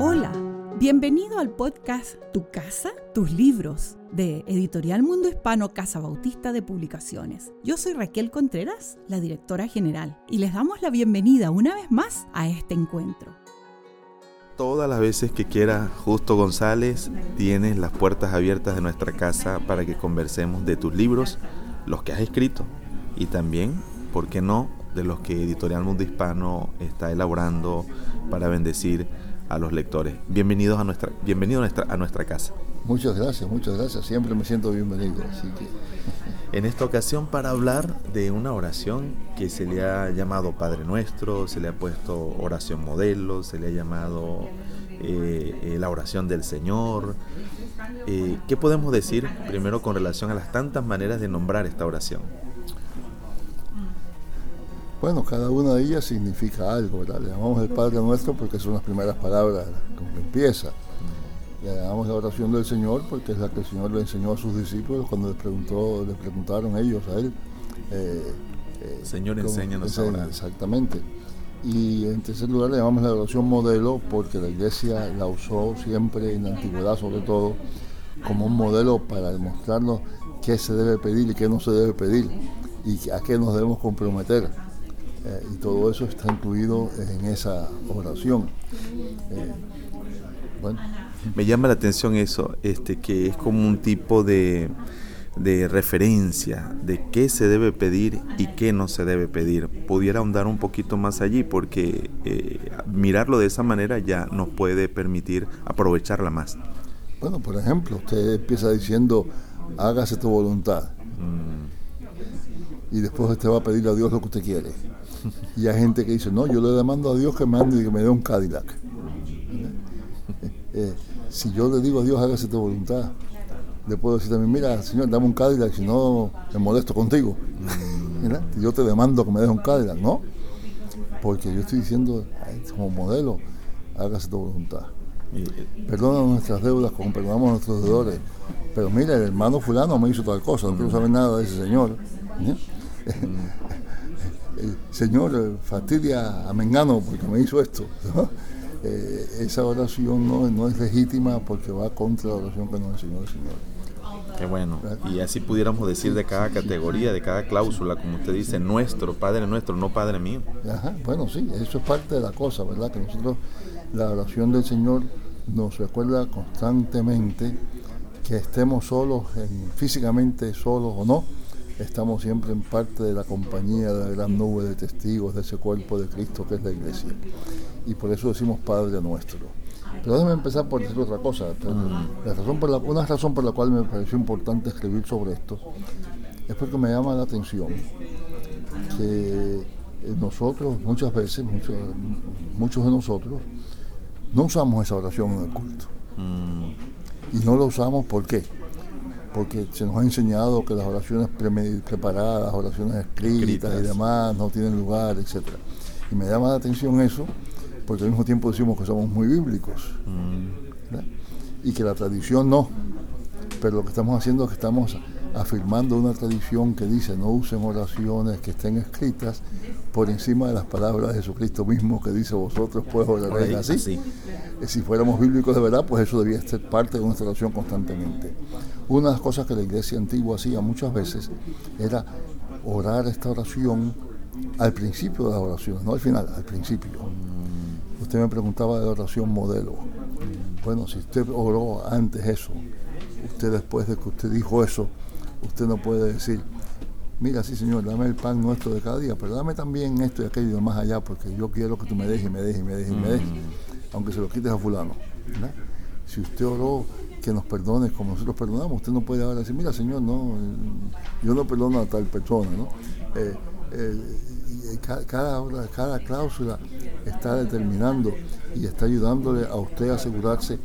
Hola, bienvenido al podcast Tu casa, tus libros de Editorial Mundo Hispano Casa Bautista de Publicaciones. Yo soy Raquel Contreras, la directora general, y les damos la bienvenida una vez más a este encuentro. Todas las veces que quiera, Justo González, tienes las puertas abiertas de nuestra casa para que conversemos de tus libros, los que has escrito, y también, ¿por qué no?, de los que Editorial Mundo Hispano está elaborando para bendecir a los lectores. Bienvenidos a nuestra, bienvenido a nuestra, a nuestra casa. Muchas gracias, muchas gracias. Siempre me siento bienvenido. Así que... En esta ocasión para hablar de una oración que se le ha llamado Padre Nuestro, se le ha puesto oración modelo, se le ha llamado eh, eh, la oración del Señor. Eh, ¿Qué podemos decir primero con relación a las tantas maneras de nombrar esta oración? Bueno, cada una de ellas significa algo, ¿verdad? Le llamamos el Padre Nuestro porque son las primeras palabras con que empieza. Le llamamos la oración del Señor porque es la que el Señor le enseñó a sus discípulos cuando les, preguntó, les preguntaron ellos a Él. Eh, eh, Señor, enséñanos a orar. Exactamente. Y en tercer lugar le llamamos la oración modelo porque la iglesia la usó siempre en la antigüedad sobre todo como un modelo para demostrarnos qué se debe pedir y qué no se debe pedir y a qué nos debemos comprometer. Eh, y todo eso está incluido en esa oración. Eh, bueno. Me llama la atención eso, este, que es como un tipo de, de referencia de qué se debe pedir y qué no se debe pedir. Pudiera ahondar un poquito más allí porque eh, mirarlo de esa manera ya nos puede permitir aprovecharla más. Bueno, por ejemplo, usted empieza diciendo, hágase tu voluntad. Mm. Y después usted va a pedirle a Dios lo que usted quiere. Y hay gente que dice, no, yo le demando a Dios que me ande y que me dé un Cadillac. Eh, eh, si yo le digo a Dios, hágase tu voluntad, le puedo decir también, mira, Señor, dame un Cadillac, si no me molesto contigo. Mm. Yo te demando que me des un Cadillac, ¿no? Porque yo estoy diciendo, como modelo, hágase tu voluntad. Perdona nuestras deudas como perdonamos a nuestros deudores. Pero mira, el hermano fulano me hizo tal cosa, no quiero saber nada de ese señor. ¿eh? Señor, fastidia a Mengano porque me hizo esto. Eh, esa oración no, es legítima porque va contra la oración que nos enseñó el Señor. Qué bueno. Y así pudiéramos decir de cada categoría, de cada cláusula, como usted dice, nuestro, Padre nuestro, no Padre mío. bueno, sí, eso es parte de la cosa, ¿verdad? Que nosotros, la oración del Señor nos recuerda constantemente que estemos solos, físicamente solos o no, estamos siempre en parte de la compañía de la gran nube de testigos de ese cuerpo de Cristo que es la iglesia. Y por eso decimos Padre nuestro. Pero déjame empezar por decir otra cosa. La razón por la, una razón por la cual me pareció importante escribir sobre esto es porque me llama la atención que nosotros muchas veces, muchos, muchos de nosotros, no usamos esa oración en el culto. Mm. Y no lo usamos ¿por qué? Porque se nos ha enseñado que las oraciones preparadas, oraciones escritas, y demás no tienen lugar, etc. Y me llama la atención eso, porque al mismo tiempo decimos que somos muy bíblicos, mm. y que la tradición no, pero lo que estamos haciendo es que estamos afirmando una tradición que dice no usen oraciones que estén escritas por encima de las palabras de Jesucristo mismo que dice vosotros pues oraréis así. Si fuéramos bíblicos de verdad, pues eso debía ser parte de nuestra oración constantemente. Una de las cosas que la iglesia antigua hacía muchas veces era orar esta oración al principio de las oraciones, no al final, al principio. Usted me preguntaba de la oración modelo. Bueno, si usted oró antes eso, usted después de que usted dijo eso, usted no puede decir, mira, sí señor, dame el pan nuestro de cada día, pero dame también esto y aquello más allá, porque yo quiero que tú me dejes y me dejes y me dejes y me dejes, mm. aunque se lo quites a fulano. Si usted oró que nos perdone como nosotros perdonamos. Usted no puede ahora decir, mira Señor, no, yo no perdono a tal persona. ¿no? Eh, eh, cada, cada cláusula está determinando y está ayudándole a usted a asegurarse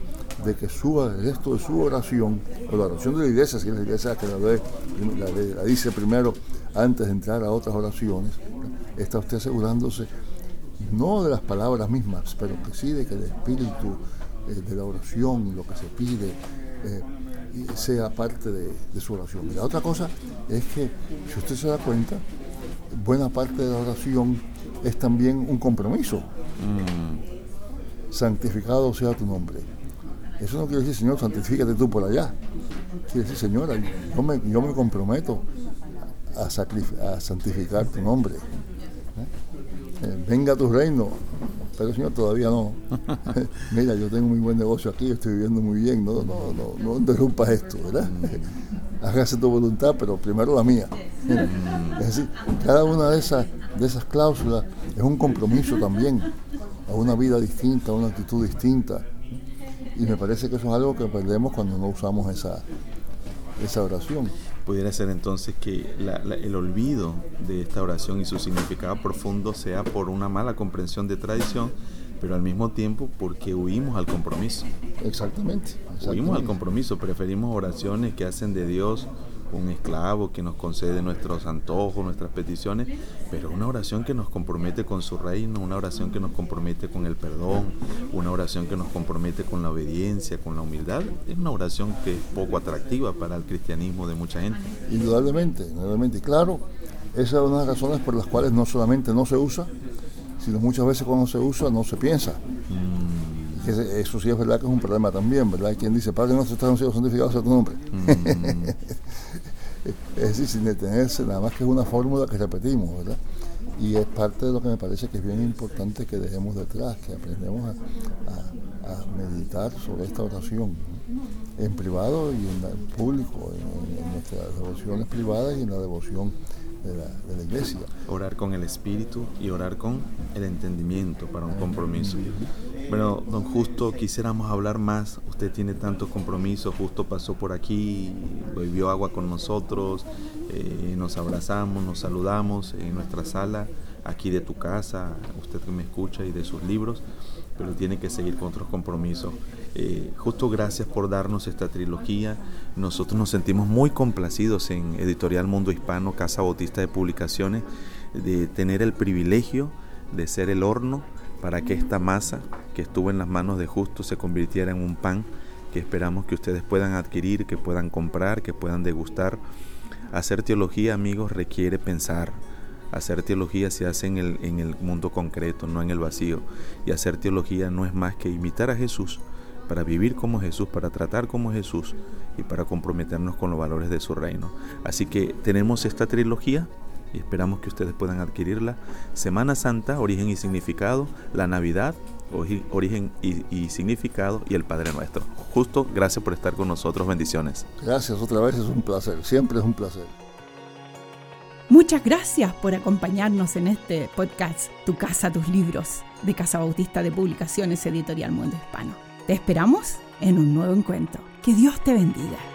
de que su, esto de su oración, o la oración de la iglesia, si es la iglesia que la, la, dice primero antes de entrar a otras oraciones, está usted asegurándose no de las palabras mismas, pero que sí de que el Espíritu eh, de la oración, lo que se pide, eh, sea parte de, su oración. Y la otra cosa es que, si usted se da cuenta, buena parte de la oración es también un compromiso. Mm. santificado sea tu nombre. Eso no quiere decir, Señor, santifícate tú por allá. Quiere decir, Señora, yo me, yo me comprometo a, a santificar tu nombre. ¿Eh? Eh, venga a tu reino, pero Señor, todavía no. Mira, yo tengo muy buen negocio aquí, estoy viviendo muy bien, no, no, no, no interrumpas esto, ¿verdad? Hágase tu voluntad, pero primero la mía. Es decir, cada una de esas, de esas cláusulas es un compromiso también a una vida distinta, a una actitud distinta. Y me parece que eso es algo que perdemos cuando no usamos esa, esa oración. Pudiera ser entonces que el olvido de esta oración y su significado profundo sea por una mala comprensión de tradición, pero al mismo tiempo porque huimos al compromiso. Exactamente. exactamente. Huimos al compromiso, preferimos oraciones que hacen de Dios un esclavo que nos concede nuestros antojos, nuestras peticiones, pero una oración que nos compromete con su reino, una oración que nos compromete con el perdón, una oración que nos compromete con la obediencia, con la humildad, es una oración que es poco atractiva para el cristianismo de mucha gente. Indudablemente, indudablemente. Y claro, esa es una de las razones por las cuales no solamente no se usa, sino muchas veces cuando se usa no se piensa. Mm. Eso sí es verdad que es un problema también, ¿verdad? Hay quien dice, Padre nuestro está sido santificado sea tu nombre. Mm. Es decir, sin detenerse, nada más que es una fórmula que repetimos, ¿verdad? Y es parte de lo que me parece que es bien importante que dejemos detrás, que aprendemos a, meditar sobre esta oración, en privado y en, público, en, nuestras devociones privadas y en la devoción de la, iglesia. Orar con el espíritu y orar con el entendimiento para un compromiso. Bueno, don Justo, quisiéramos hablar más. Usted tiene tantos compromisos. Justo pasó por aquí, bebió agua con nosotros, eh, nos abrazamos, nos saludamos en nuestra sala, aquí de tu casa, usted que me escucha y de sus libros, pero tiene que seguir con otros compromisos. Eh, justo gracias por darnos esta trilogía. Nosotros nos sentimos muy complacidos en Editorial Mundo Hispano, Casa Bautista de Publicaciones, de tener el privilegio de ser el horno para que esta masa que estuvo en las manos de Justo se convirtiera en un pan que esperamos que ustedes puedan adquirir, que puedan comprar, que puedan degustar. Hacer teología, amigos, requiere pensar. Hacer teología se hace en el, en el mundo concreto, no en el vacío. Y hacer teología no es más que imitar a Jesús, para vivir como Jesús, para tratar como Jesús y para comprometernos con los valores de su reino. Así que tenemos esta trilogía y esperamos que ustedes puedan adquirirla. Semana Santa, origen y significado, la Navidad, origen y, significado y el Padre Nuestro. Justo, gracias por estar con nosotros, bendiciones. Gracias otra vez, es un placer, siempre es un placer. Muchas gracias por acompañarnos en este podcast Tu casa, tus libros, de Casa Bautista de Publicaciones Editorial Mundo Hispano. Te esperamos en un nuevo encuentro. Que Dios te bendiga.